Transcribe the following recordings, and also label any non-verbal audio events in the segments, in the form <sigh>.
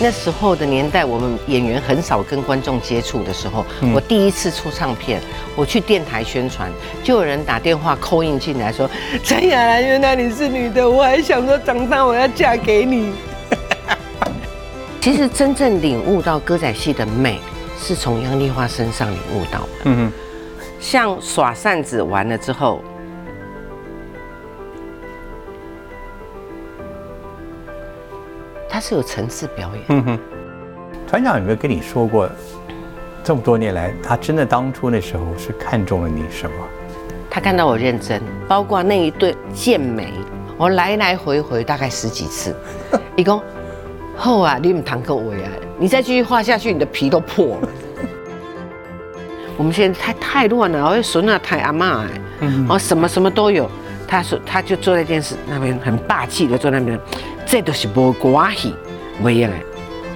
那时候的年代，我们演员很少跟观众接触的时候，我第一次出唱片，我去电台宣传，就有人打电话扣印进来说：“陈雅兰，原来你是女的，我还想说长大我要嫁给你。<laughs> ”其实真正领悟到歌仔戏的美，是从杨丽花身上领悟到的。嗯哼，像耍扇子完了之后。是有层次表演。嗯哼，团长有没有跟你说过，这么多年来，他真的当初那时候是看中了你什么？他看到我认真，包括那一对剑眉，我来来回回大概十几次。<laughs> 一共，后啊，你们堂客我啊，你再继续画下去，你的皮都破了。<laughs> 我们现在太太乱了，而且孙啊太阿妈哎，然后什么什么都有。他说，他就坐在电视那边，很霸气的坐那边。这都是无关系，不用的。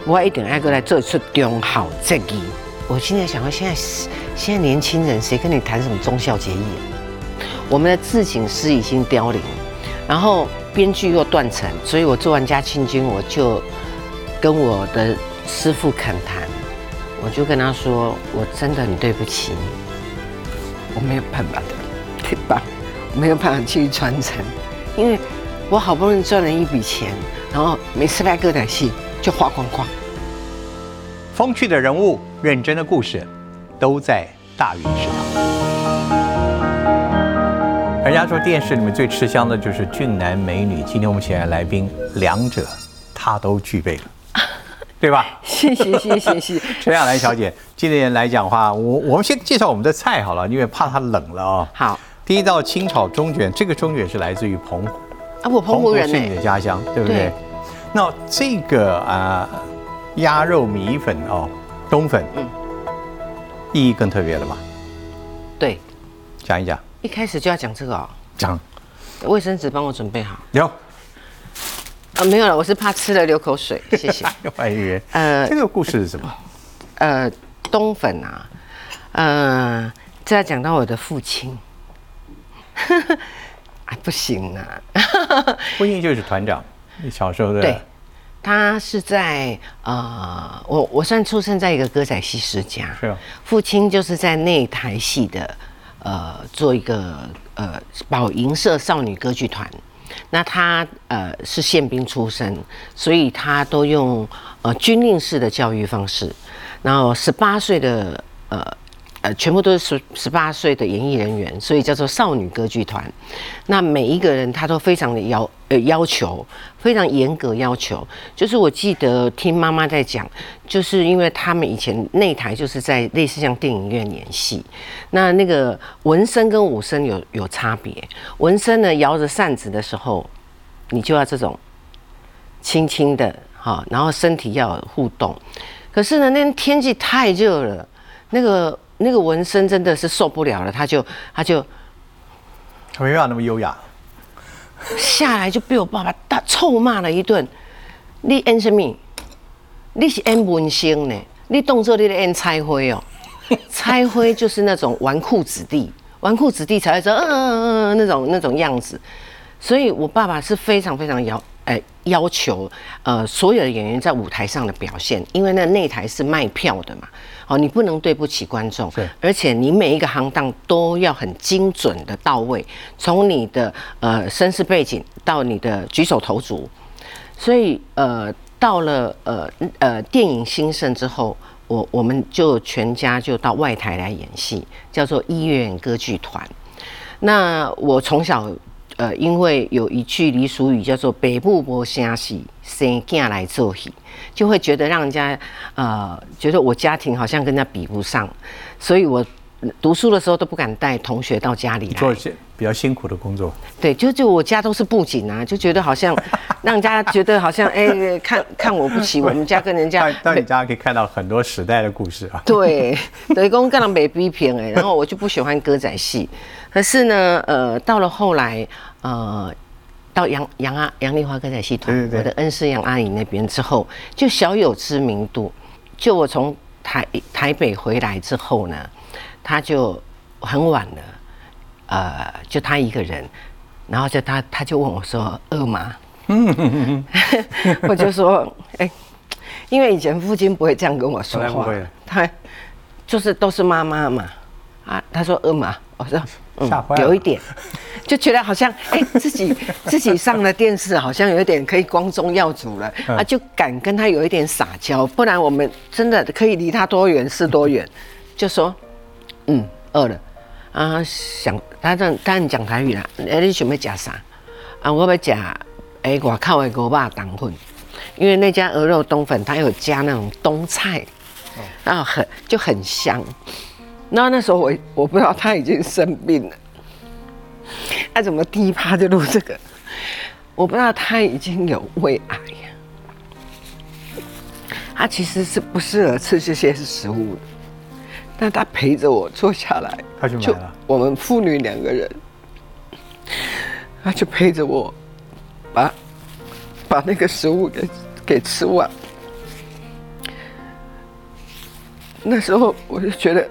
我一定爱过来做出忠孝节义。我现在想到，现在现在年轻人谁跟你谈什么忠孝节义？我们的自警师已经凋零，然后编剧又断层，所以我做完《家庆君》，我就跟我的师傅恳谈，我就跟他说：“我真的很对不起你，我没有办法的，对吧？没有办法继续传承，因为。”我好不容易赚了一笔钱，然后每次拍歌仔戏就花光光。风趣的人物，认真的故事，都在大鱼食堂。人家说电视里面最吃香的就是俊男美女，今天我们请来来宾，两者他都具备了，<laughs> 对吧？谢谢谢谢谢。<laughs> 陈亚兰小姐，今天来讲话，我我们先介绍我们的菜好了，因为怕它冷了啊。好，第一道清炒中卷，这个中卷是来自于澎湖。啊，我澎湖人是你的家乡，对不对？那这个啊，鸭肉米粉哦，冬粉，嗯，意义更特别了吧？对，讲一讲。一开始就要讲这个哦。讲。卫生纸帮我准备好。有。啊，没有了，我是怕吃了流口水，<laughs> 谢谢。欢迎。呃，这个故事是什么？呃，冬粉啊，呃，这要讲到我的父亲。<laughs> 啊，不行啊！<laughs> 父亲就是团长，你小时候的。对，他是在呃，我我算出生在一个歌仔戏世家，是。父亲就是在那台戏的呃，做一个呃宝银社少女歌剧团。那他呃是宪兵出身，所以他都用呃军令式的教育方式。然后十八岁的呃。呃，全部都是十十八岁的演艺人员，所以叫做少女歌剧团。那每一个人他都非常的要呃要求，非常严格要求。就是我记得听妈妈在讲，就是因为他们以前那台就是在类似像电影院演戏，那那个文声跟武生有有差别。文声呢摇着扇子的时候，你就要这种轻轻的哈，然后身体要互动。可是呢，那天天气太热了，那个。那个纹身真的是受不了了，他就他就，他没办法那么优雅，下来就被我爸爸大臭骂了一顿。你演什么？你是演文星呢？你动作你在演拆灰哦，<laughs> 拆灰就是那种纨绔子弟，纨绔子弟才会说嗯嗯嗯那种那种样子。所以我爸爸是非常非常要哎要求呃所有的演员在舞台上的表现，因为那内台是卖票的嘛。哦，你不能对不起观众，而且你每一个行当都要很精准的到位，从你的呃身世背景到你的举手投足，所以呃到了呃呃电影兴盛之后，我我们就全家就到外台来演戏，叫做医院歌剧团。那我从小。呃，因为有一句俚俗语叫做“北部无声戏，生囝来做戏”，就会觉得让人家呃觉得我家庭好像跟人家比不上，所以我读书的时候都不敢带同学到家里来做一些比较辛苦的工作。对，就就我家都是布景啊，就觉得好像 <laughs> 让人家觉得好像哎，看看我不起，我们家跟人家到你家可以看到很多时代的故事啊。对，等于讲跟人没比片哎，然后我就不喜欢歌仔戏。可是呢，呃，到了后来，呃，到杨杨阿杨丽花歌仔戏团，我的恩师杨阿姨那边之后，就小有知名度。就我从台台北回来之后呢，他就很晚了，呃，就他一个人，然后就他他就问我说：“饿吗？” <laughs> 我就说：“哎，因为以前父亲不会这样跟我说话，他就是都是妈妈嘛。啊，他说饿吗？我说嗯，有一点，就觉得好像 <laughs> 哎，自己自己上了电视，好像有一点可以光宗耀祖了啊，就敢跟他有一点撒娇，不然我们真的可以离他多远是多远。<laughs> 就说嗯，饿了啊，想他这当然讲台语啦。哎，你准备夹啥？啊，我要夹哎外口的锅巴冬粉，因为那家鹅肉冬粉它有加那种冬菜，然后很就很香。那那时候我我不知道他已经生病了，他怎么第一趴就录这个？我不知道他已经有胃癌，他其实是不适合吃这些食物的，但他陪着我坐下来，他就。我们父女两个人，他就陪着我，把把那个食物给给吃完。那时候我就觉得。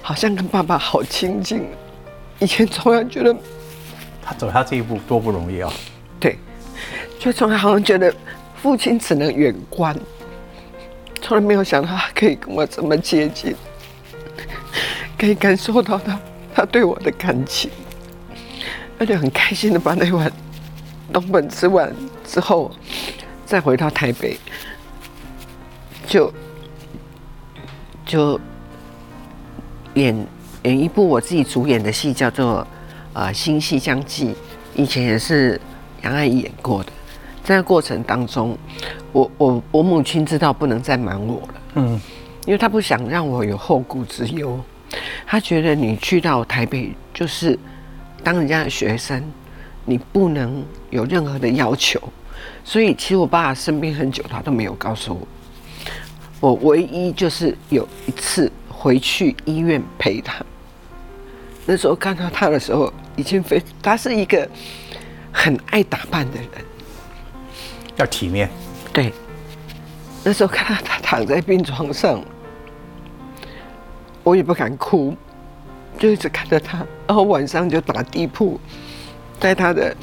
好像跟爸爸好亲近，以前从来觉得他走下这一步多不容易啊。对，就从来好像觉得父亲只能远观，从来没有想到他可以跟我这么接近，可以感受到他他对我的感情，而且很开心的把那碗东本吃完之后，再回到台北，就就。演演一部我自己主演的戏，叫做《呃新戏将记》，以前也是杨爱演过的。在过程当中，我我我母亲知道不能再瞒我了，嗯，因为她不想让我有后顾之忧。她觉得你去到台北就是当人家的学生，你不能有任何的要求。所以其实我爸生病很久，他都没有告诉我。我唯一就是有一次。回去医院陪他。那时候看到他的时候，已经非他是一个很爱打扮的人，要体面。对，那时候看到他躺在病床上，我也不敢哭，就一直看着他。然后晚上就打地铺，在他的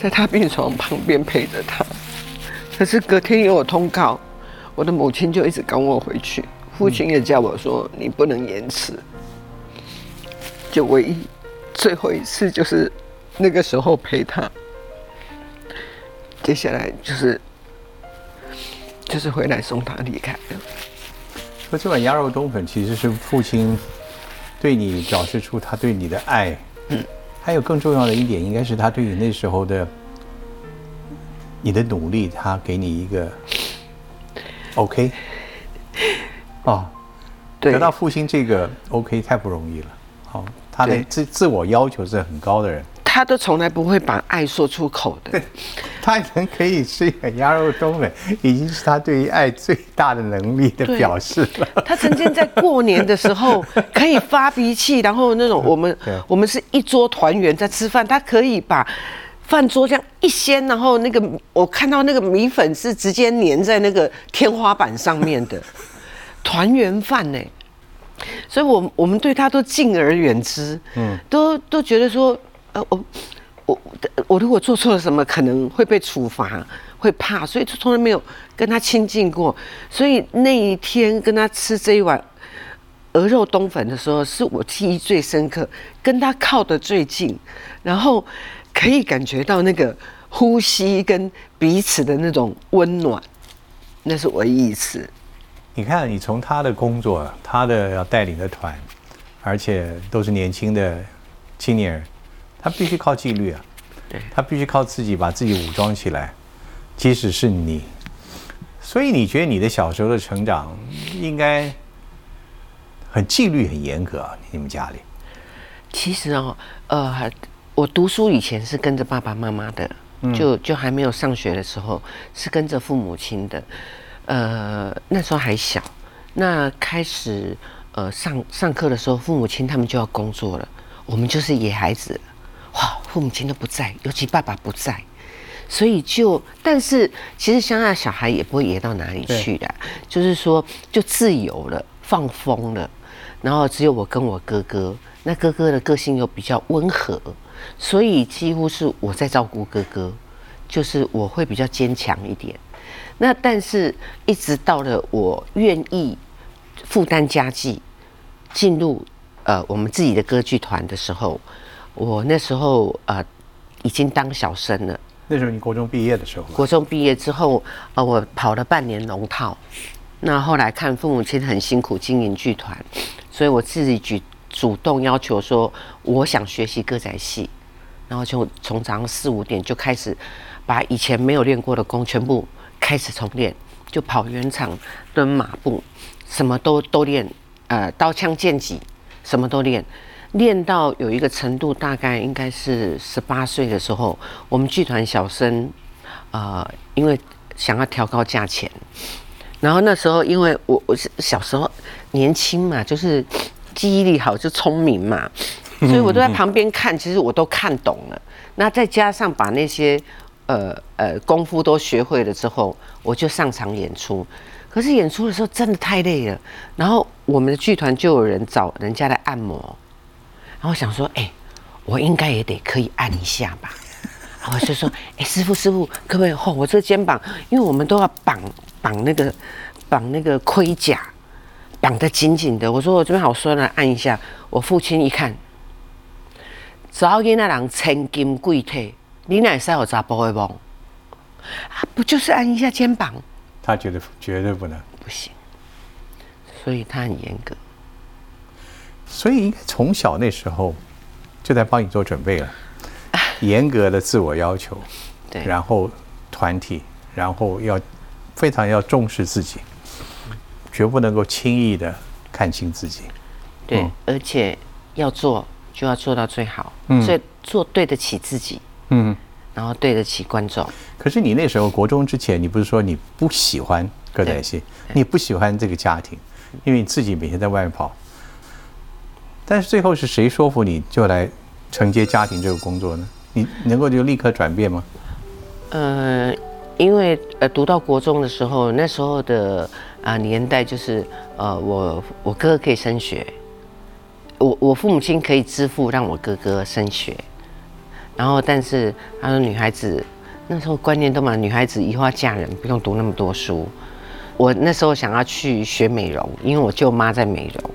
在他病床旁边陪着他。可是隔天有我通告，我的母亲就一直赶我回去。父亲也叫我说：“你不能延迟。”就唯一最后一次，就是那个时候陪他。接下来就是就是回来送他离开了。说这碗鸭肉冬粉其实是父亲对你表示出他对你的爱。嗯。还有更重要的一点，应该是他对你那时候的你的努力，他给你一个 OK。哦，得到父亲这个 OK 太不容易了。好，他的自自我要求是很高的人，他都从来不会把爱说出口的。他能可以吃一碗鸭肉冬粉，已经是他对于爱最大的能力的表示了。他曾经在过年的时候 <laughs> 可以发脾气，然后那种我们我们是一桌团圆在吃饭，他可以把饭桌这样一掀，然后那个我看到那个米粉是直接粘在那个天花板上面的。<laughs> 团圆饭呢，所以，我我们对他都敬而远之，嗯，都都觉得说，呃，我我我如果做错了什么，可能会被处罚，会怕，所以就从来没有跟他亲近过。所以那一天跟他吃这一碗鹅肉冬粉的时候，是我记忆最深刻，跟他靠得最近，然后可以感觉到那个呼吸跟彼此的那种温暖，那是唯一一次。你看，你从他的工作，他的要带领的团，而且都是年轻的青年人，他必须靠纪律啊，对，他必须靠自己把自己武装起来。即使是你，所以你觉得你的小时候的成长应该很纪律、很严格啊？你们家里？其实哦，呃，我读书以前是跟着爸爸妈妈的，就就还没有上学的时候是跟着父母亲的。呃，那时候还小，那开始呃上上课的时候，父母亲他们就要工作了，我们就是野孩子，哇，父母亲都不在，尤其爸爸不在，所以就，但是其实乡下小孩也不会野到哪里去的，就是说就自由了，放风了，然后只有我跟我哥哥，那哥哥的个性又比较温和，所以几乎是我在照顾哥哥。就是我会比较坚强一点。那但是一直到了我愿意负担家计，进入呃我们自己的歌剧团的时候，我那时候呃已经当小生了。那时候你国中毕业的时候吗？国中毕业之后，呃，我跑了半年龙套。那后来看父母亲很辛苦经营剧团，所以我自己举主动要求说，我想学习歌仔戏，然后就从早上四五点就开始把以前没有练过的功全部开始重练，就跑圆场、蹲马步，什么都都练，呃，刀枪剑戟什么都练，练到有一个程度，大概应该是十八岁的时候，我们剧团小生，呃，因为想要调高价钱。然后那时候，因为我我是小时候年轻嘛，就是记忆力好，就聪明嘛，所以我都在旁边看，<laughs> 其实我都看懂了。那再加上把那些呃呃功夫都学会了之后，我就上场演出。可是演出的时候真的太累了，然后我们的剧团就有人找人家来按摩，然后想说，哎，我应该也得可以按一下吧。然后就说，<laughs> 哎，师傅师傅，可不可以？哦，我这肩膀，因为我们都要绑。绑那个绑那个盔甲，绑得紧紧的。我说我这边好酸啊，按一下。我父亲一看，早给那人千金贵体，你哪使有查甫的梦？啊，不就是按一下肩膀？他觉得绝对不能，不行。所以他很严格。所以应该从小那时候就在帮你做准备了，严格的自我要求，对，然后团体，然后要。非常要重视自己，绝不能够轻易的看清自己。对，而且要做就要做到最好，所以做对得起自己，嗯，然后对得起观众。可是你那时候国中之前，你不是说你不喜欢歌仔戏，你不喜欢这个家庭，因为你自己每天在外面跑。但是最后是谁说服你就来承接家庭这个工作呢？你能够就立刻转变吗？呃。因为呃，读到国中的时候，那时候的啊年代就是呃，我我哥哥可以升学，我我父母亲可以支付让我哥哥升学，然后但是他说女孩子那时候观念都嘛，女孩子以后要嫁人，不用读那么多书。我那时候想要去学美容，因为我舅妈在美容，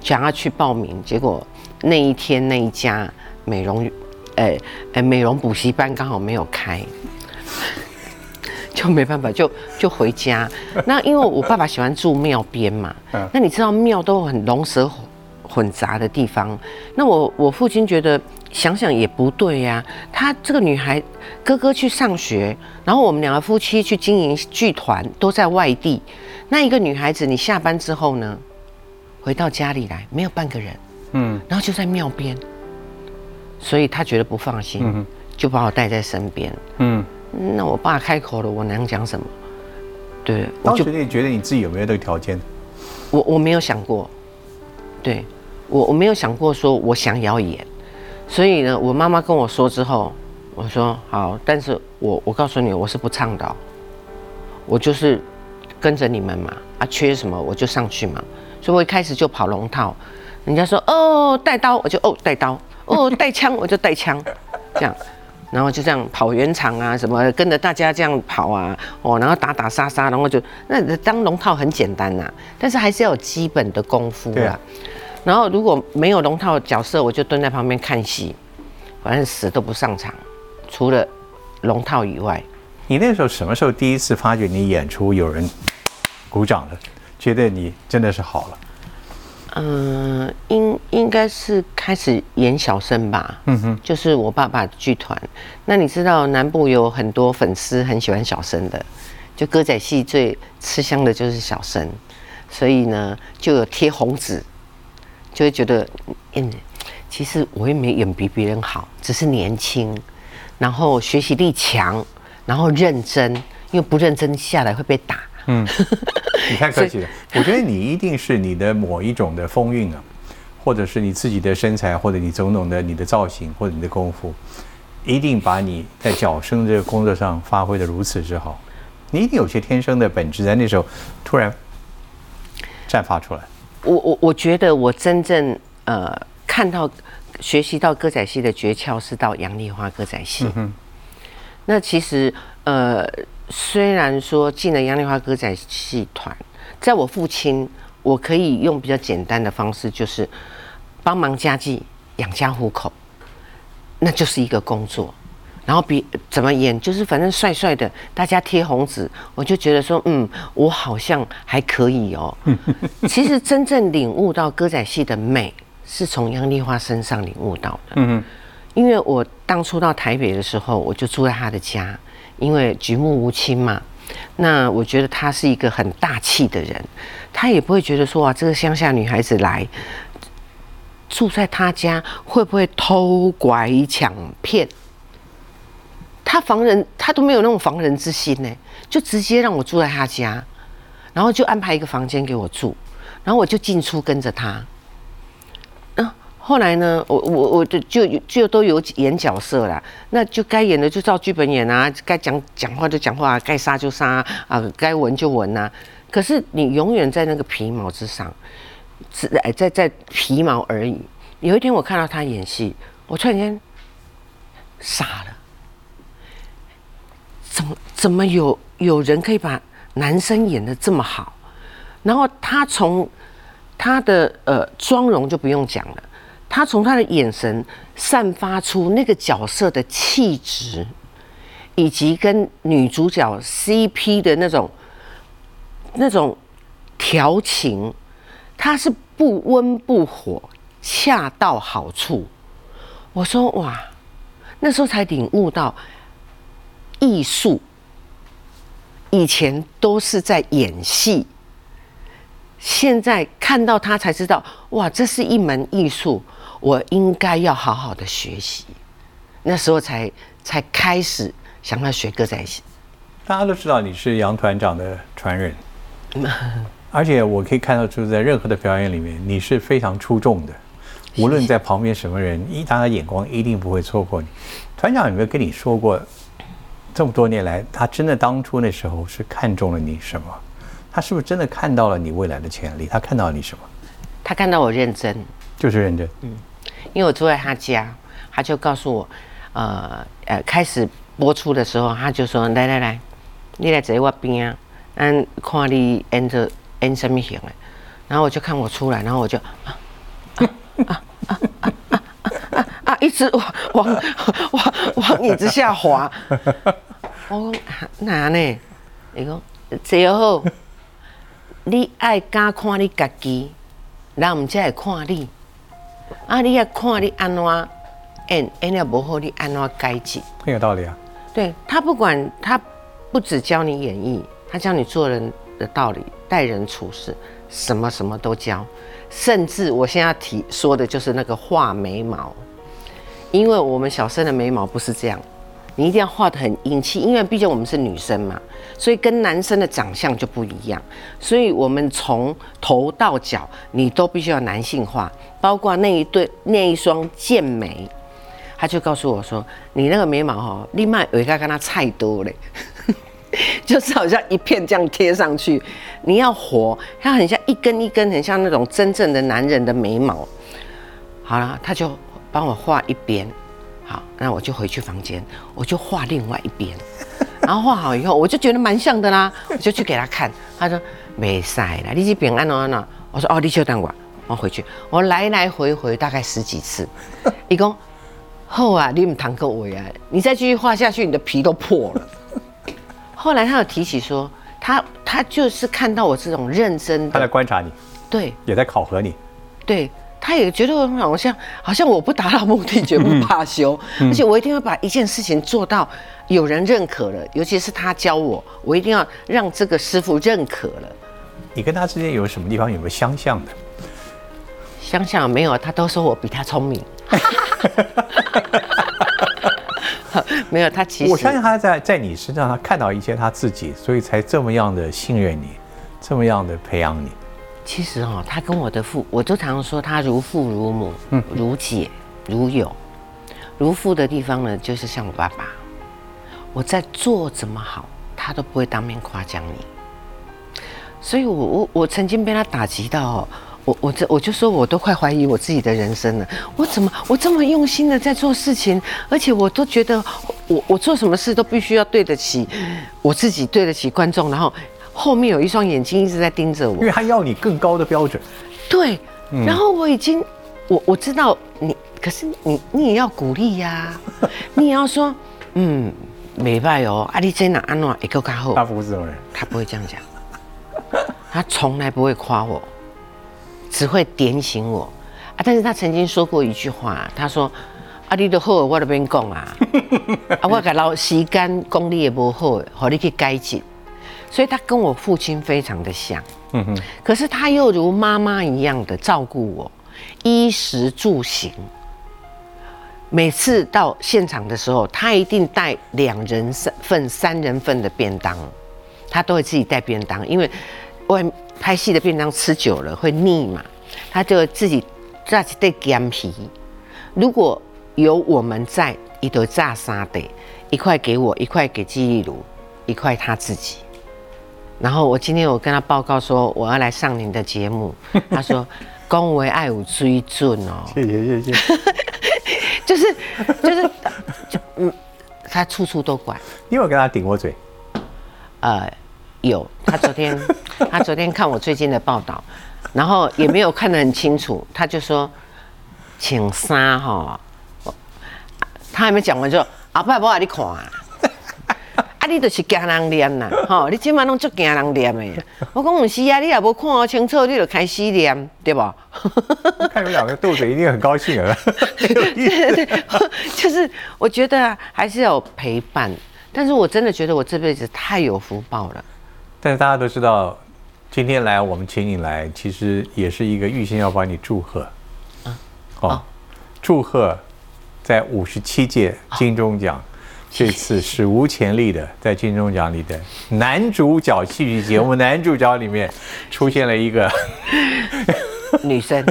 想要去报名，结果那一天那一家美容，呃呃美容补习班刚好没有开。就没办法，就就回家。<laughs> 那因为我爸爸喜欢住庙边嘛，那你知道庙都很龙蛇混杂的地方。那我我父亲觉得想想也不对呀，他这个女孩哥哥去上学，然后我们两个夫妻去经营剧团都在外地，那一个女孩子你下班之后呢，回到家里来没有半个人，嗯，然后就在庙边，所以他觉得不放心，就把我带在身边，嗯。那我爸开口了，我能讲什么？对，我就你觉得你自己有没有这个条件？我我没有想过，对我我没有想过说我想要演，所以呢，我妈妈跟我说之后，我说好，但是我我告诉你，我是不倡导，我就是跟着你们嘛，啊，缺什么我就上去嘛，所以我一开始就跑龙套，人家说哦带刀我就哦带刀，哦带枪我就带枪，这样。然后就这样跑圆场啊，什么跟着大家这样跑啊，哦，然后打打杀杀，然后就那当龙套很简单呐，但是还是要有基本的功夫啊。然后如果没有龙套角色，我就蹲在旁边看戏，反正死都不上场，除了龙套以外。你那时候什么时候第一次发觉你演出有人鼓掌了，觉得你真的是好了？嗯，应应该是开始演小生吧。嗯哼，就是我爸爸剧团。那你知道南部有很多粉丝很喜欢小生的，就歌仔戏最吃香的就是小生，所以呢就有贴红纸，就会觉得，嗯，其实我也没演比别人好，只是年轻，然后学习力强，然后认真，因为不认真下来会被打。嗯。<laughs> 你太客气了，<laughs> 我觉得你一定是你的某一种的风韵啊，或者是你自己的身材，或者你种种的你的造型，或者你的功夫，一定把你在脚声这个工作上发挥的如此之好。你一定有些天生的本质，在那时候突然绽发出来。我我我觉得我真正呃看到学习到歌仔戏的诀窍是到杨丽花歌仔戏。嗯那其实呃，虽然说进了杨丽花歌仔戏团，在我父亲，我可以用比较简单的方式，就是帮忙家计、养家糊口，那就是一个工作。然后比怎么演，就是反正帅帅的，大家贴红纸，我就觉得说，嗯，我好像还可以哦。<laughs> 其实真正领悟到歌仔戏的美，是从杨丽花身上领悟到的。嗯因为我当初到台北的时候，我就住在她的家，因为举目无亲嘛。那我觉得他是一个很大气的人，他也不会觉得说啊，这个乡下女孩子来住在他家，会不会偷拐抢骗？他防人，他都没有那种防人之心呢，就直接让我住在他家，然后就安排一个房间给我住，然后我就进出跟着他。后来呢，我我我就就就都有演角色啦，那就该演的就照剧本演啊，该讲讲话就讲话，该杀就杀啊，该闻就闻啊。可是你永远在那个皮毛之上，只哎在在皮毛而已。有一天我看到他演戏，我突然间傻了。怎么怎么有有人可以把男生演的这么好？然后他从他的呃妆容就不用讲了，他从他的眼神散发出那个角色的气质，以及跟女主角 CP 的那种那种调情，他是不温不火，恰到好处。我说哇，那时候才领悟到。艺术以前都是在演戏，现在看到他才知道，哇，这是一门艺术，我应该要好好的学习。那时候才才开始想要学歌仔戏。大家都知道你是杨团长的传人，<laughs> 而且我可以看到，就是在任何的表演里面，你是非常出众的。无论在旁边什么人，一大家眼光一定不会错过你。团长有没有跟你说过？这么多年来，他真的当初那时候是看中了你什么？他是不是真的看到了你未来的潜力？他看到了你什么？他看到我认真，就是认真。嗯，因为我住在他家，他就告诉我，呃呃，开始播出的时候，他就说：“来来来，你来坐我边啊，嗯，看你演着演什么型的。”然后我就看我出来，然后我就啊啊啊啊啊啊啊，一直往往往往椅子下滑。我讲哪呢？伊讲最好，你爱敢看你家己，人毋才会看你。啊，你要看你安怎演，演了不好，你安怎改进？很有道理啊。对他不管他不只教你演绎，他教你做人的道理、待人处事，什么什么都教。甚至我现在提说的就是那个画眉毛，因为我们小生的眉毛不是这样。你一定要画的很英气，因为毕竟我们是女生嘛，所以跟男生的长相就不一样。所以我们从头到脚，你都必须要男性化，包括那一对那一双剑眉。他就告诉我说：“你那个眉毛哈，另外有一个跟他菜多嘞，<laughs> 就是好像一片这样贴上去。你要活，它很像一根一根，很像那种真正的男人的眉毛。好了，他就帮我画一边。”好，那我就回去房间，我就画另外一边，<laughs> 然后画好以后，我就觉得蛮像的啦，我就去给他看，他说没晒啦，你这边按哪哪？我说哦，你稍等我，我回去，我来来回回大概十几次，一共后啊，你们堂哥我呀，你再继续画下去，你的皮都破了。<laughs> 后来他有提起说，他他就是看到我这种认真，他在观察你，对，也在考核你，对。他也觉得好像好像我不达到目的绝不罢休，而且我一定要把一件事情做到有人认可了，尤其是他教我，我一定要让这个师傅认可了。你跟他之间有什么地方有没有相像的？相像没有，他都说我比他聪明。<laughs> 没有，他其实我相信他在在你身上他看到一些他自己，所以才这么样的信任你，这么样的培养你。其实哦，他跟我的父，我都常说他如父如母，如姐如友。如父的地方呢，就是像我爸爸。我在做怎么好，他都不会当面夸奖你。所以我我我曾经被他打击到，我我这我就说，我都快怀疑我自己的人生了。我怎么我这么用心的在做事情，而且我都觉得我我做什么事都必须要对得起我自己，对得起观众，然后后面有一双眼睛一直在盯着我因。为他要你更高的标准。对，然后我已经我我知道你，可是你你也要鼓励呀、<laughs> 你也要说，嗯，没败哦，啊，你这哪安哪一个较好。他不是人，他不会这样讲，他从来不会夸我，只会点醒我啊。但是他曾经说过一句话，他说：“啊，你都好，我都边讲啊，<laughs> 啊，我给老时间功力也不好，好你去改进。”所以他跟我父亲非常的像，嗯哼，可是他又如妈妈一样的照顾我，衣食住行。每次到现场的时候，他一定带两人份、三人份的便当，他都会自己带便当，因为外拍戏的便当吃久了会腻嘛，他就自己炸一袋干皮。如果有我们在，一都炸三的，一块给我，一块给记忆炉，一块他自己。然后我今天我跟他报告说我要来上您的节目，<laughs> 他说恭维爱有水准哦，谢谢谢谢。<laughs> 就是就是就嗯，他处处都管。你有跟他顶过嘴？呃，有，他昨天 <laughs> 他昨天看我最近的报道，然后也没有看得很清楚，他就说请杀哈，我他还没讲完就后摆无啊你看啊，啊你就是惊人念呐，<laughs> 吼，你今晚拢足惊人念的。我讲唔是啊，你也无看清楚，你就开始念，对 <laughs> 不？看你们两个斗嘴，一定很高兴啊。对对对，就是我觉得啊还是要有陪伴，但是我真的觉得我这辈子太有福报了。但是大家都知道，今天来我们请你来，其实也是一个预先要帮你祝贺。哦，祝贺在五十七届金钟奖。这次史无前例的在金钟奖里的男主角戏剧节目男主角里面出现了一个 <laughs> 女生，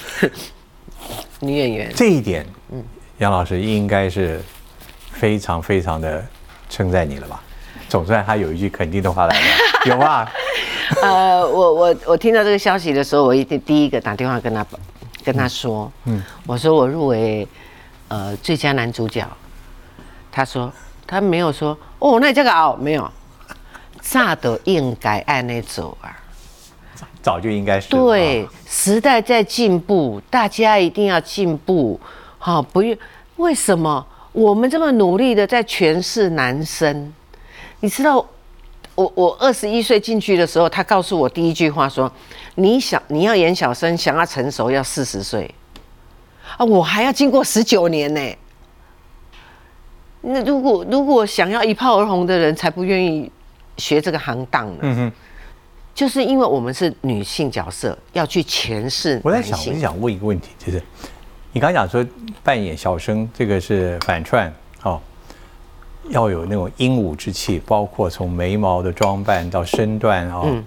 <laughs> 女演员，这一点，杨老师应该是非常非常的称赞你了吧？总算他有一句肯定的话来了，<laughs> 有啊？呃，我我我听到这个消息的时候，我一定第一个打电话跟他跟他说，嗯，我说我入围呃最佳男主角，他说他没有说哦，那这个哦没有，炸的应该按那走啊。早就应该是对啊，时代在进步，大家一定要进步。好，不用为什么我们这么努力的在诠释男生？你知道，我我二十一岁进去的时候，他告诉我第一句话说：“你想你要演小生，想要成熟要四十岁。”啊，我还要经过十九年呢。那如果如果想要一炮而红的人，才不愿意学这个行当呢。嗯哼。就是因为我们是女性角色，要去诠释我在想，我就。想问一个问题，就是你刚刚讲说扮演小生，这个是反串哦，要有那种英武之气，包括从眉毛的装扮到身段哦，嗯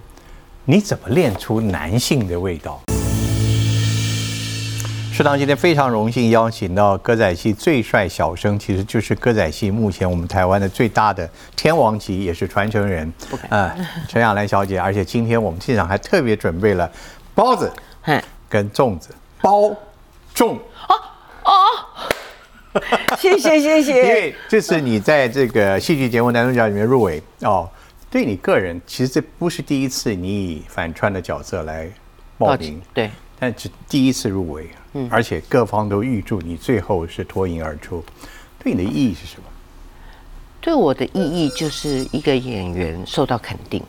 你怎么练出男性的味道？适当今天非常荣幸邀请到歌仔戏最帅小生，其实就是歌仔戏目前我们台湾的最大的天王级，也是传承人陈亚兰小姐。而且今天我们现场还特别准备了包子嘿，跟粽子，包粽。<laughs> 谢谢谢谢因谢。为这次你在这个戏剧节目男主角里面入围哦，对你个人其实这不是第一次你以反串的角色来报名，对，但只第一次入围，嗯而且各方都预祝你最后是脱颖而出，对你的意义是什么？对我的意义就是一个演员受到肯定，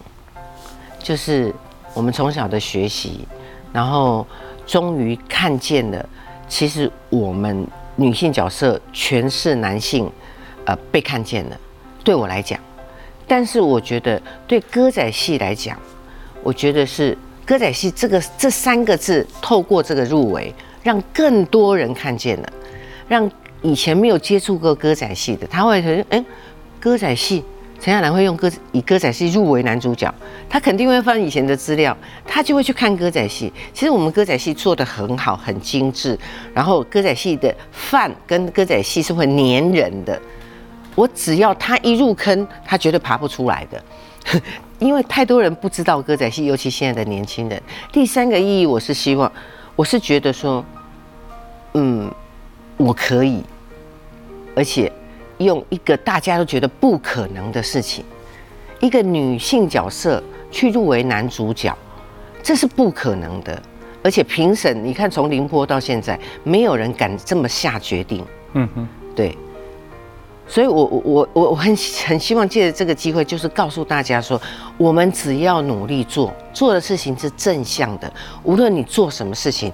就是我们从小的学习，然后终于看见了，其实我们女性角色全是男性，呃，被看见了。对我来讲，但是我觉得对歌仔戏来讲，我觉得是歌仔戏这个这三个字，透过这个入围，让更多人看见了，让以前没有接触过歌仔戏的，他会觉得，哎、歌仔戏，陈亚兰会用歌以歌仔戏入围男主角，他肯定会翻以前的资料，他就会去看歌仔戏。其实我们歌仔戏做的很好，很精致，然后歌仔戏的饭跟歌仔戏是会粘人的。我只要他一入坑，他绝对爬不出来的。因为太多人不知道歌仔戏，尤其现在的年轻人。第三个意义，我是希望，我是觉得说，嗯，我可以，而且用一个大家都觉得不可能的事情，一个女性角色去入围男主角，这是不可能的。而且评审，你看从宁波到现在，没有人敢这么下决定。嗯哼，对。所以，我我我我我很很希望借着这个机会，就是告诉大家说，我们只要努力做，做的事情是正向的。无论你做什么事情，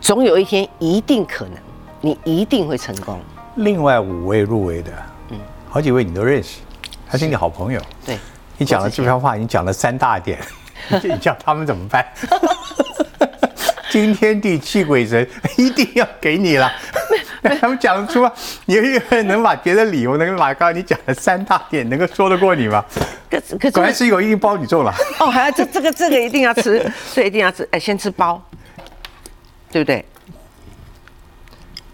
总有一天一定可能，你一定会成功。另外五位入围的，嗯，好几位你都认识，还是你好朋友。对，你讲了这番话，你讲了三大点，<laughs> 你叫他们怎么办？<laughs> <laughs> 惊天地泣鬼神，<laughs> 一定要给你了。他们讲得出吗？你能把别的理由，能把刚刚你讲的三大点，能够说得过你吗？可可果然是有一定包你中了。哦，还要这这个这个一定要吃，<laughs> 这一定要吃。哎，先吃包，对不对？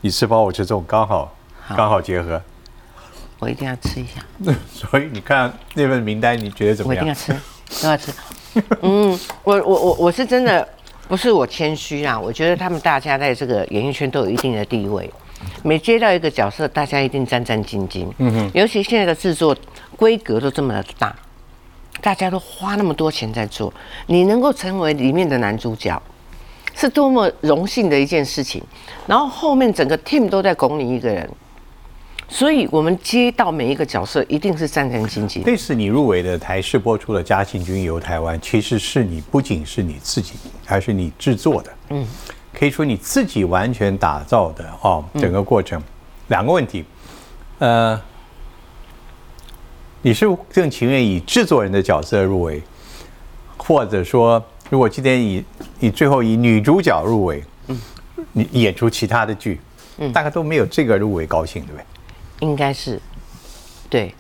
你吃包，我吃中，刚好刚好结合。我一定要吃一下。<laughs> 所以你看那份名单，你觉得怎么样？我一定要吃，都要吃。嗯，我我我我是真的不是我谦虚啊，我觉得他们大家在这个演艺圈都有一定的地位。每接到一个角色，大家一定战战兢兢。嗯哼，尤其现在的制作规格都这么的大，大家都花那么多钱在做，你能够成为里面的男主角，是多么荣幸的一件事情。然后后面整个 team 都在拱你一个人，所以我们接到每一个角色，一定是战战兢兢。这次你入围的台视播出的《嘉庆君游台湾》，其实是你不仅是你自己，还是你制作的。嗯。可以说你自己完全打造的哦，整个过程，两个问题，呃，你是更情愿以制作人的角色入围，或者说，如果今天以你最后以女主角入围，嗯，你演出其他的剧，嗯，大概都没有这个入围高兴，对不对？应该是，对。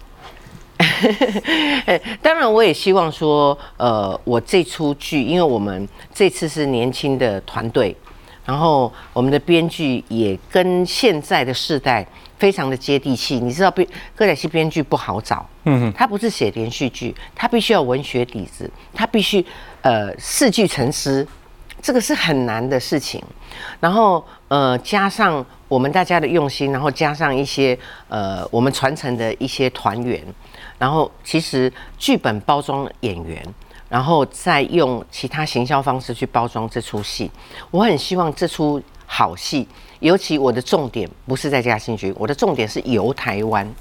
<laughs> 当然，我也希望说，呃，我这出剧，因为我们这次是年轻的团队。然后我们的编剧也跟现在的世代非常的接地气。你知道编歌仔戏编剧不好找，嗯哼，他不是写连续剧，他必须要文学底子，他必须呃四句成诗，这个是很难的事情。然后呃加上我们大家的用心，然后加上一些呃我们传承的一些团员，然后其实剧本包装演员。然后再用其他行销方式去包装这出戏，我很希望这出好戏，尤其我的重点不是在嘉兴局，我的重点是游台湾，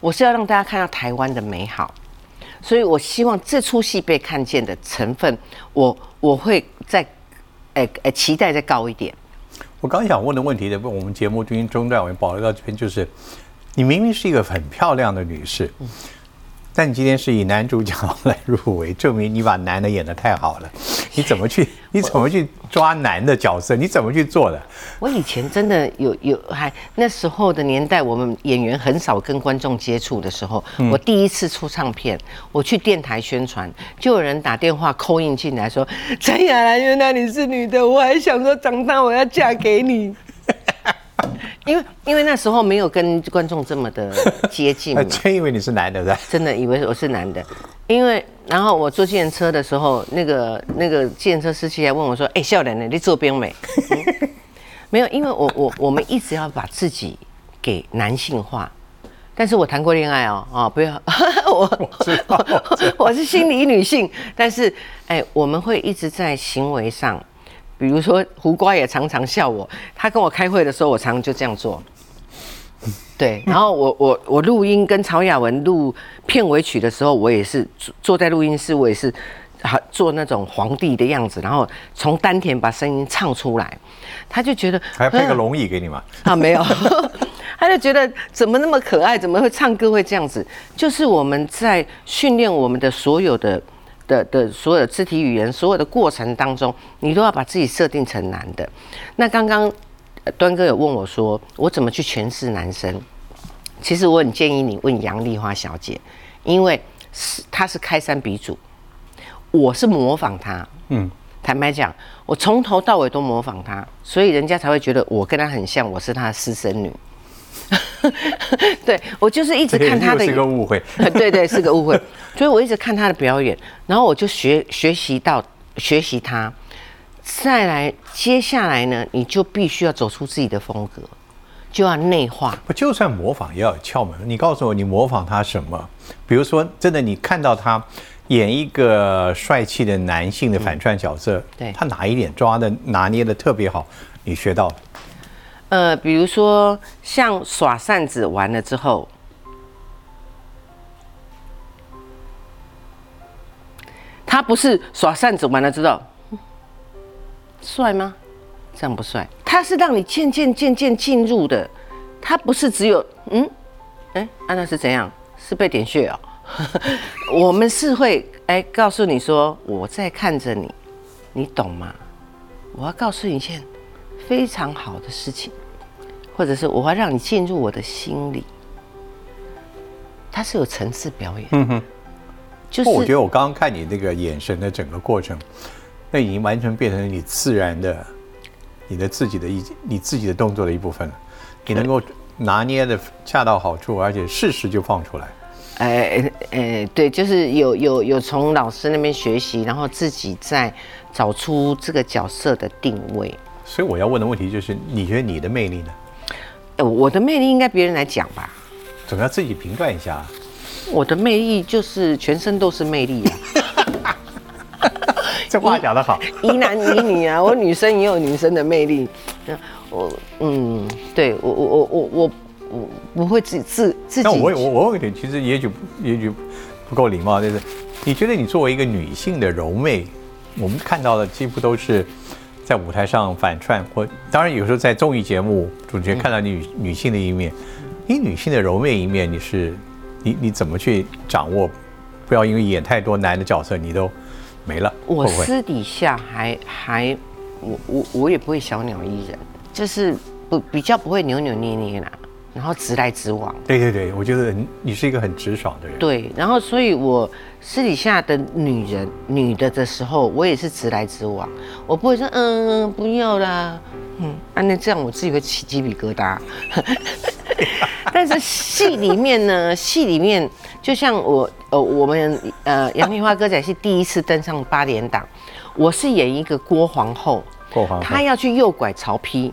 我是要让大家看到台湾的美好，所以我希望这出戏被看见的成分，我我会在，诶诶期待再高一点。我刚想问的问题的，我们节目中中断，我们保留到这边，就是你明明是一个很漂亮的女士。但你今天是以男主角来入围，证明你把男的演得太好了。你怎么去？<laughs> 你怎么去抓男的角色？你怎么去做的？我以前真的有有还那时候的年代，我们演员很少跟观众接触的时候，我第一次出唱片，我去电台宣传，就有人打电话扣印进来说：“陈雅兰，原来你是女的，我还想说长大我要嫁给你。”因为因为那时候没有跟观众这么的 <laughs> 接近，真以为你是男的，是吧？真的以为我是男的，因为然后我坐电车的时候，那个那个电车司机还问我说：“哎，笑脸呢？你坐边没？” <laughs> 没有，因为我我我们一直要把自己给男性化，但是我谈过恋爱哦，哦，不要，<laughs> 我我是心理女性，但是哎，我们会一直在行为上。比如说胡瓜也常常笑我，他跟我开会的时候，我常常就这样做。对，然后我我我录音跟曹雅文录片尾曲的时候，我也是坐在录音室，我也是好做那种皇帝的样子，然后从丹田把声音唱出来。他就觉得还要配个龙椅给你吗？<laughs> 啊，没有，<laughs> 他就觉得怎么那么可爱，怎么会唱歌会这样子？就是我们在训练我们的所有的。的的所有的肢体语言，所有的过程当中，你都要把自己设定成男的。那刚刚端哥有问我说，我怎么去诠释男生？其实我很建议你问杨丽花小姐，因为是她是开山鼻祖，我是模仿她。嗯，坦白讲，我从头到尾都模仿她，所以人家才会觉得我跟她很像，我是她的私生女。<laughs> 对我就是一直看他的是个误会。<laughs> 对对，是个误会。所以我一直看他的表演，然后我就学学习到学习他。再来，接下来呢，你就必须要走出自己的风格，就要内化。不，就算模仿也要有窍门。你告诉我，你模仿他什么？比如说，真的，你看到他演一个帅气的男性的反串角色，对他哪一点抓的拿捏的特别好，你学到了？呃，比如说像耍扇子完了之后，他不是耍扇子完了之后。帅吗？这样不帅。他是让你渐渐渐渐进入的，他不是只有嗯，哎，安娜是怎样？是被点穴哦。<laughs> 我们是会哎告诉你说我在看着你，你懂吗？我要告诉你一件非常好的事情，或者是我要让你进入我的心里。它是有层次表演。嗯哼。就是我觉得我刚刚看你那个眼神的整个过程。那已经完全变成你自然的，你的自己的一你自己的动作的一部分了。你能够拿捏的恰到好处，而且适时就放出来。哎哎，对，就是有有有从老师那边学习，然后自己再找出这个角色的定位。所以我要问的问题就是，你觉得你的魅力呢？呃，我的魅力应该别人来讲吧？总要自己评断一下。我的魅力就是全身都是魅力啊。<laughs> 这话讲得好，一男一女啊，我女生也有女生的魅力。我嗯，对我我我我我我不会自自自己。那我我我问点，其实也许也许不够礼貌，就是你觉得你作为一个女性的柔媚，我们看到的几乎都是在舞台上反串，或当然有时候在综艺节目主角看到女女性的一面，你女性的柔媚一面，你是你你怎么去掌握？不要因为演太多男的角色，你都。没了。我私底下还还，我我我也不会小鸟依人，就是不比较不会扭扭捏捏啦，然后直来直往。对对对，我觉得你是一个很直爽的人。对，然后所以我私底下的女人女的的时候，我也是直来直往，我不会说嗯不要啦，嗯，啊那这样我自己会起鸡皮疙瘩。<laughs> 但是戏里面呢，戏里面就像我。呃，我们呃杨丽花歌仔戏第一次登上八点档，我是演一个郭皇后，郭皇后，她要去诱拐曹丕，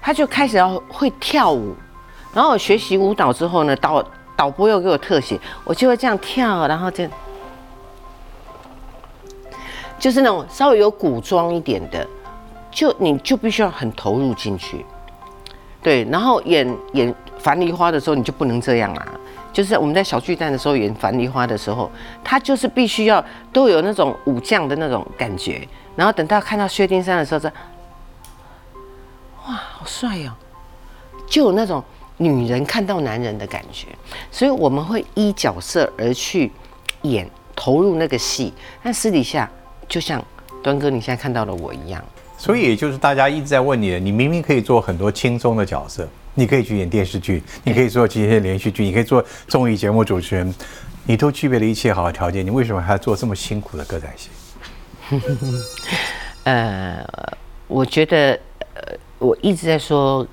她就开始要会跳舞，然后我学习舞蹈之后呢，导导播又给我特写，我就会这样跳，然后就就是那种稍微有古装一点的，就你就必须要很投入进去，对，然后演演樊梨花的时候，你就不能这样啦。就是我们在小巨蛋的时候演樊梨花的时候，他就是必须要都有那种武将的那种感觉，然后等到看到薛丁山的时候，这哇，好帅哦，就有那种女人看到男人的感觉，所以我们会依角色而去演，投入那个戏，但私底下就像端哥你现在看到的我一样，所以也就是大家一直在问你，你明明可以做很多轻松的角色。你可以去演电视剧，你可以做这些连续剧，你可以做综艺节目主持人，你都具备了一切好的条件，你为什么还要做这么辛苦的歌仔戏？<laughs> 呃，我觉得，呃，我一直在说，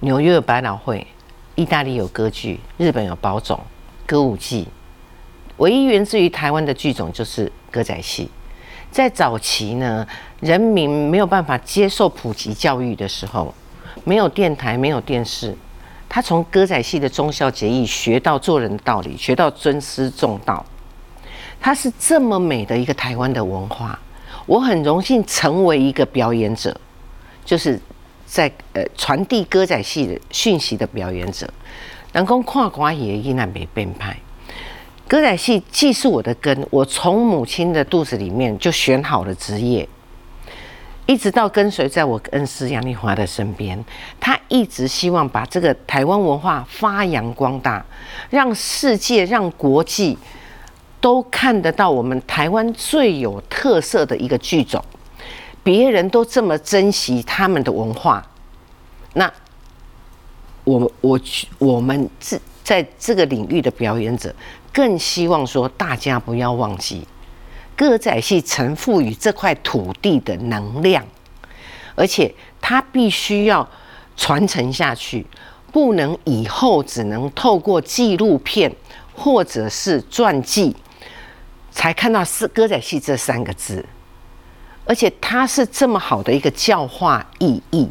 纽约有百老汇，意大利有歌剧，日本有宝冢歌舞伎，唯一源自于台湾的剧种就是歌仔戏。在早期呢，人民没有办法接受普及教育的时候。没有电台，没有电视，他从歌仔戏的忠孝节义学到做人的道理，学到尊师重道。他是这么美的一个台湾的文化，我很荣幸成为一个表演者，就是在呃传递歌仔戏的讯息的表演者。能够跨寡也依然没变派，歌仔戏既是我的根，我从母亲的肚子里面就选好了职业。一直到跟随在我恩师杨丽华的身边，他一直希望把这个台湾文化发扬光大，让世界、让国际都看得到我们台湾最有特色的一个剧种。别人都这么珍惜他们的文化，那我我我们这在这个领域的表演者，更希望说大家不要忘记。歌仔戏曾赋予这块土地的能量，而且它必须要传承下去，不能以后只能透过纪录片或者是传记才看到是歌仔戏这三个字，而且它是这么好的一个教化意义，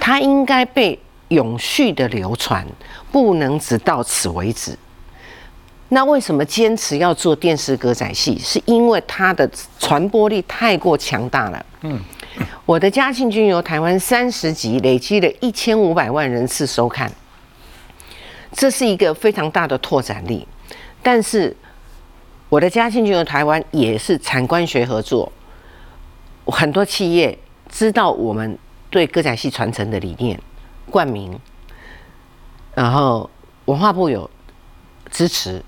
它应该被永续的流传，不能只到此为止。那为什么坚持要做电视歌仔戏？是因为它的传播力太过强大了。嗯，我的嘉庆君游台湾三十集，累积了一千五百万人次收看，这是一个非常大的拓展力。但是我的嘉庆君游台湾也是产官学合作，很多企业知道我们对歌仔戏传承的理念冠名，然后文化部有支持。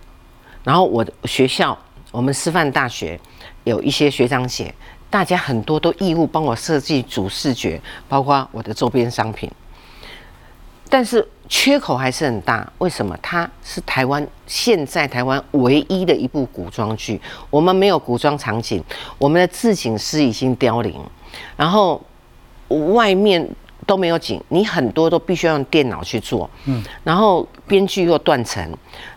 然后我的学校，我们师范大学有一些学长姐，大家很多都义务帮我设计主视觉，包括我的周边商品。但是缺口还是很大，为什么？它是台湾现在台湾唯一的一部古装剧，我们没有古装场景，我们的置景师已经凋零，然后外面。都没有景，你很多都必须要用电脑去做，嗯，然后编剧又断层，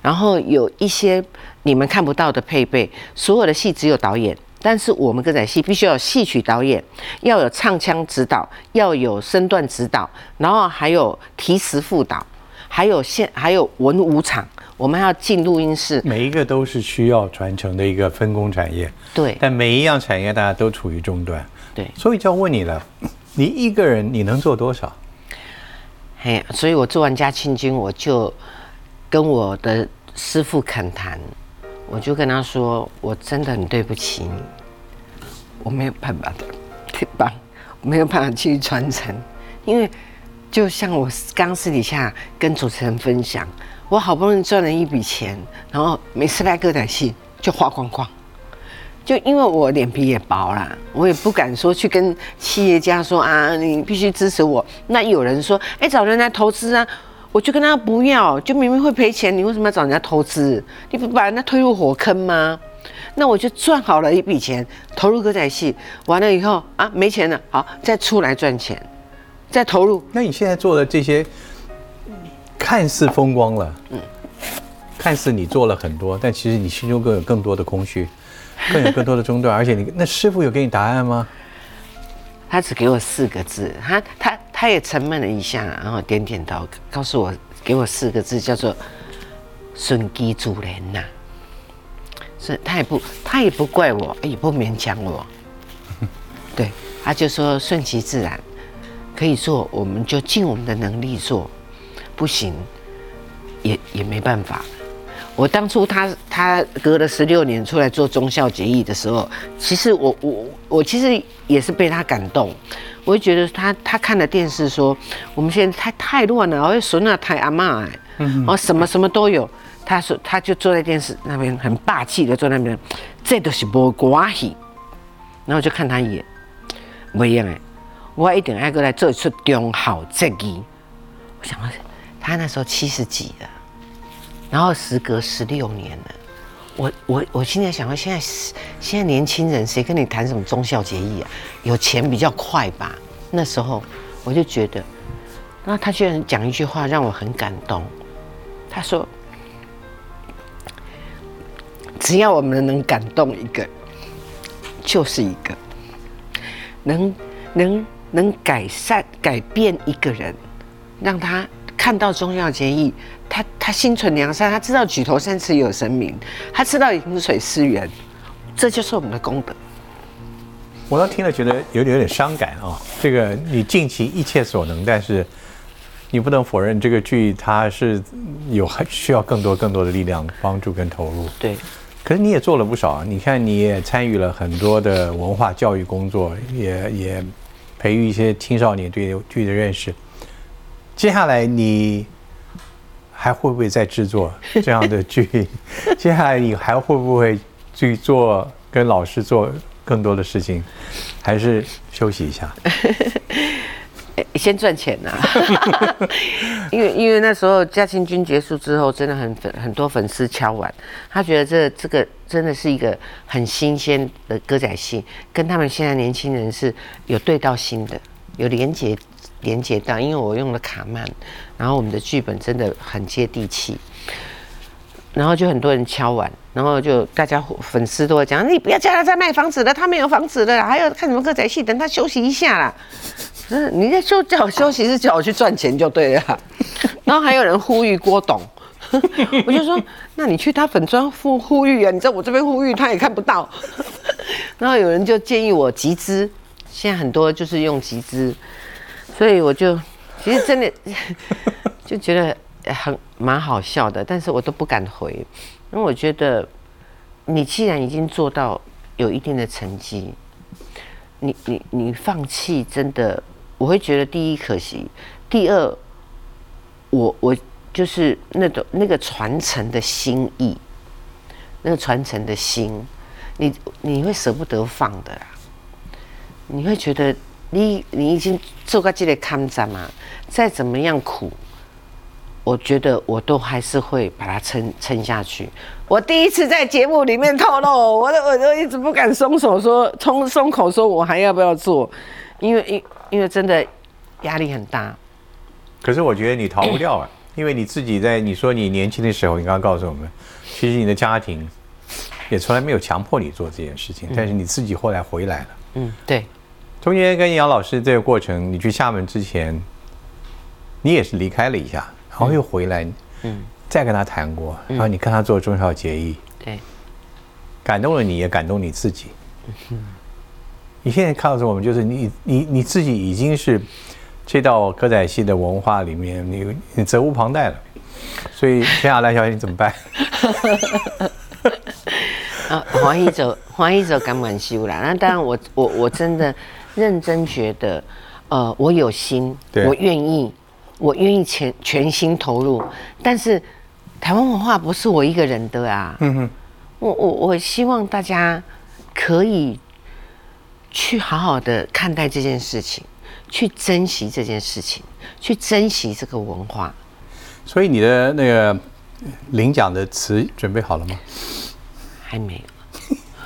然后有一些你们看不到的配备，所有的戏只有导演，但是我们歌仔戏必须要有戏曲导演，要有唱腔指导，要有身段指导，然后还有题词副导，还有现还有文武场，我们还要进录音室，每一个都是需要传承的一个分工产业，对，但每一样产业大家都处于中段，对，所以就要问你了。你一个人你能做多少？嘿，所以我做完家庆君，我就跟我的师傅恳谈，我就跟他说，我真的很对不起你，我没有办法的，对吧？没有办法去传承，因为就像我刚私底下跟主持人分享，我好不容易赚了一笔钱，然后每次来歌仔戏就花光光。就因为我脸皮也薄啦，我也不敢说去跟企业家说啊，你必须支持我。那有人说，哎，找人来投资啊，我就跟他不要，就明明会赔钱，你为什么要找人家投资？你不把人家推入火坑吗？那我就赚好了一笔钱，投入歌仔戏，完了以后啊，没钱了，好，再出来赚钱，再投入。那你现在做的这些，看似风光了，嗯，看似你做了很多，但其实你心中更有更多的空虚。更有更多的中断，<laughs> 而且你那师傅有给你答案吗？他只给我四个字，他他他也沉闷了一下，然后点点头，告诉我给我四个字，叫做“顺机助人”呐。是，他也不他也不怪我，也不勉强我。<laughs> 对，他就说顺其自然，可以做我们就尽我们的能力做，不行也也没办法。我当初他他隔了十六年出来做忠孝节义的时候，其实我我我其实也是被他感动。我会觉得他他看了电视说，我们现在太太乱了，而且孙啊太阿妈哎，哦什么什么都有。他说他就坐在电视那边很霸气的坐那边，这都是无关系。然后就看他一眼，不一样哎，我一定爱过来做一出忠孝节义。我想他那时候七十几了。然后时隔十六年了，我我我现在想到现在现在年轻人谁跟你谈什么忠孝节义啊？有钱比较快吧？那时候我就觉得，那他居然讲一句话让我很感动。他说：“只要我们能感动一个，就是一个能能能改善改变一个人，让他看到忠孝节义。”他他心存良善，他知道举头三尺有神明，他知道饮水思源，这就是我们的功德。我倒听了觉得有点有点伤感啊！这个你尽其一切所能，但是你不能否认这个剧它是有还需要更多更多的力量帮助跟投入。对。可是你也做了不少，你看你也参与了很多的文化教育工作，也也培育一些青少年对剧的认识。接下来你。还会不会再制作这样的剧？<laughs> 接下来你还会不会去做跟老师做更多的事情？还是休息一下？<laughs> 先赚钱呐！<laughs> 因为因为那时候嘉庆君结束之后，真的很粉很多粉丝敲碗，他觉得这这个真的是一个很新鲜的歌仔戏，跟他们现在年轻人是有对到心的，有连接。连接到，因为我用了卡曼，然后我们的剧本真的很接地气，然后就很多人敲完，然后就大家粉丝都会讲，你不要叫他再卖房子了，他没有房子了，还要看什么歌仔戏，等他休息一下啦。嗯，你在休叫我休息是叫我去赚钱就对了啦。<laughs> 然后还有人呼吁郭董。<laughs> 我就说，那你去他粉砖呼呼吁啊，你在我这边呼吁他也看不到。然后有人就建议我集资，现在很多就是用集资，所以我就其实真的 <laughs> 就觉得很蛮好笑的，但是我都不敢回，因为我觉得你既然已经做到有一定的成绩，你你你放弃真的，我会觉得第一可惜，第二我我。就是那种那个传承的心意，那个传承的心，你你会舍不得放的啦。你会觉得你你已经做过这个抗战嘛，再怎么样苦，我觉得我都还是会把它撑撑下去。我第一次在节目里面透露，我都我都一直不敢松手说，松松口说我还要不要做，因为因因因为真的压力很大。可是我觉得你逃不掉啊。<clears throat> 因为你自己在你说你年轻的时候，你刚刚告诉我们，其实你的家庭也从来没有强迫你做这件事情，但是你自己后来回来了。嗯，对。中间跟杨老师这个过程，你去厦门之前，你也是离开了一下，然后又回来，嗯，再跟他谈过，然后你跟他做中孝结义，对，感动了你，也感动你自己。嗯，你现在告诉我们，就是你你你自己已经是。这道歌仔戏的文化里面，你你责无旁贷了，所以接下来小姐你怎么办？<laughs> 啊，黄一走，黄一走，敢满修啦。那当然，我我我真的认真觉得，呃，我有心，我愿意，我愿意全全心投入。但是台湾文化不是我一个人的啊。嗯哼，我我我希望大家可以去好好的看待这件事情。去珍惜这件事情，去珍惜这个文化。所以你的那个领奖的词准备好了吗？还没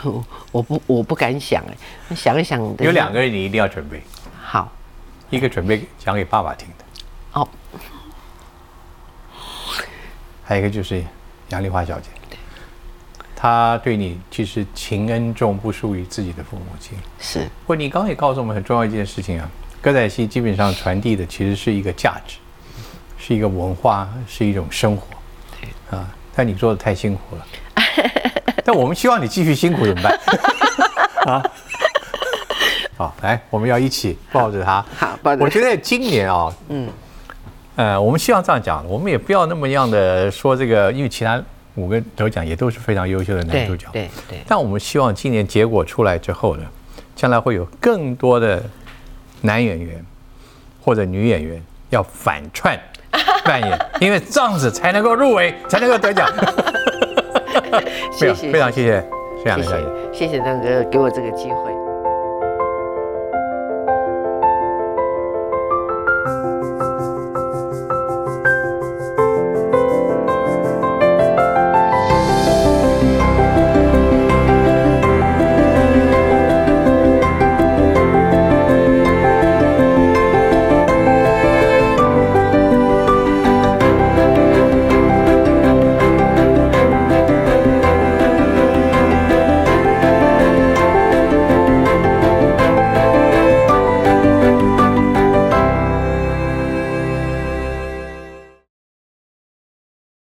有，<laughs> 我不我不敢想哎，想一想。有两个人你一定要准备。好，一个准备讲给爸爸听的。哦。还有一个就是杨丽华小姐，她对你其实情恩重不输于自己的父母亲。是。不过你刚刚也告诉我们很重要一件事情啊。歌仔戏基本上传递的其实是一个价值，是一个文化，是一种生活，啊！但你做的太辛苦了，<laughs> 但我们希望你继续辛苦怎么办？<laughs> 啊！好，来，我们要一起抱着他。好，抱着。我觉得今年啊，嗯，呃，我们希望这样讲，我们也不要那么样的说这个，因为其他五个得奖也都是非常优秀的男主角，对对。但我们希望今年结果出来之后呢，将来会有更多的。男演员或者女演员要反串 <laughs> 扮演，因为这样子才能够入围，才能够得奖。<laughs> <laughs> 谢谢，非常谢谢，谢谢小姐，谢谢邓哥给我这个机会。